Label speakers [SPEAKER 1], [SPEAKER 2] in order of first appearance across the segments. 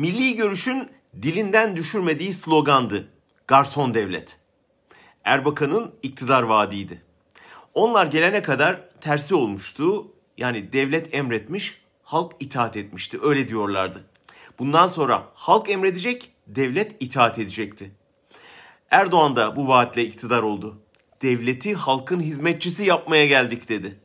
[SPEAKER 1] Milli görüşün dilinden düşürmediği slogandı. Garson devlet. Erbakan'ın iktidar vaadiydi. Onlar gelene kadar tersi olmuştu. Yani devlet emretmiş, halk itaat etmişti. Öyle diyorlardı. Bundan sonra halk emredecek, devlet itaat edecekti. Erdoğan da bu vaatle iktidar oldu. Devleti halkın hizmetçisi yapmaya geldik dedi.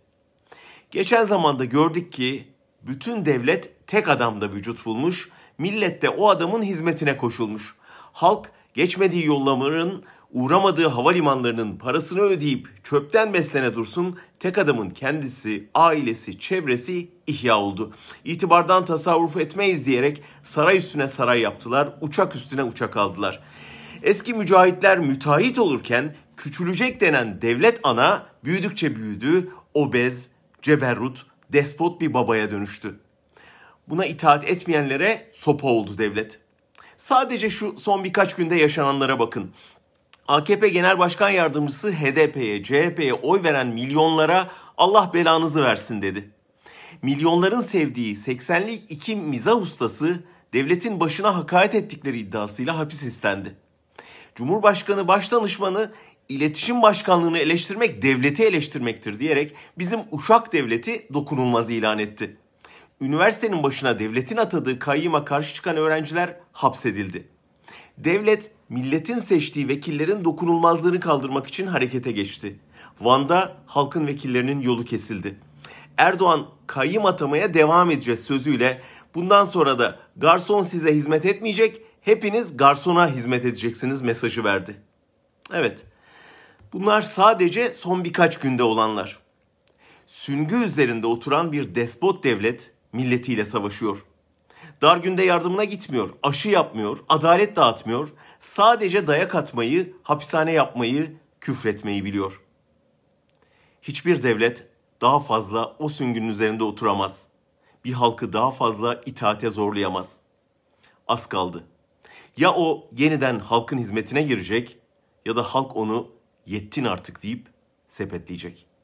[SPEAKER 1] Geçen zamanda gördük ki bütün devlet tek adamda vücut bulmuş, millet de o adamın hizmetine koşulmuş. Halk geçmediği yollamaların, uğramadığı havalimanlarının parasını ödeyip çöpten beslene dursun, tek adamın kendisi, ailesi, çevresi ihya oldu. İtibardan tasarruf etmeyiz diyerek saray üstüne saray yaptılar, uçak üstüne uçak aldılar. Eski mücahitler müteahhit olurken küçülecek denen devlet ana büyüdükçe büyüdü, obez, ceberrut, despot bir babaya dönüştü. Buna itaat etmeyenlere sopa oldu devlet. Sadece şu son birkaç günde yaşananlara bakın. AKP Genel Başkan Yardımcısı HDP'ye, CHP'ye oy veren milyonlara Allah belanızı versin dedi. Milyonların sevdiği 80'lik iki mizah ustası devletin başına hakaret ettikleri iddiasıyla hapis istendi. Cumhurbaşkanı Başdanışmanı iletişim başkanlığını eleştirmek devleti eleştirmektir diyerek bizim uşak devleti dokunulmaz ilan etti. Üniversitenin başına devletin atadığı kayyıma karşı çıkan öğrenciler hapsedildi. Devlet milletin seçtiği vekillerin dokunulmazlığını kaldırmak için harekete geçti. Van'da halkın vekillerinin yolu kesildi. Erdoğan kayyım atamaya devam edeceğiz sözüyle bundan sonra da garson size hizmet etmeyecek, hepiniz garsona hizmet edeceksiniz mesajı verdi. Evet, bunlar sadece son birkaç günde olanlar. Süngü üzerinde oturan bir despot devlet milletiyle savaşıyor. Dar günde yardımına gitmiyor, aşı yapmıyor, adalet dağıtmıyor. Sadece dayak atmayı, hapishane yapmayı, küfretmeyi biliyor. Hiçbir devlet daha fazla o süngünün üzerinde oturamaz. Bir halkı daha fazla itaate zorlayamaz. Az kaldı. Ya o yeniden halkın hizmetine girecek ya da halk onu yettin artık deyip sepetleyecek.''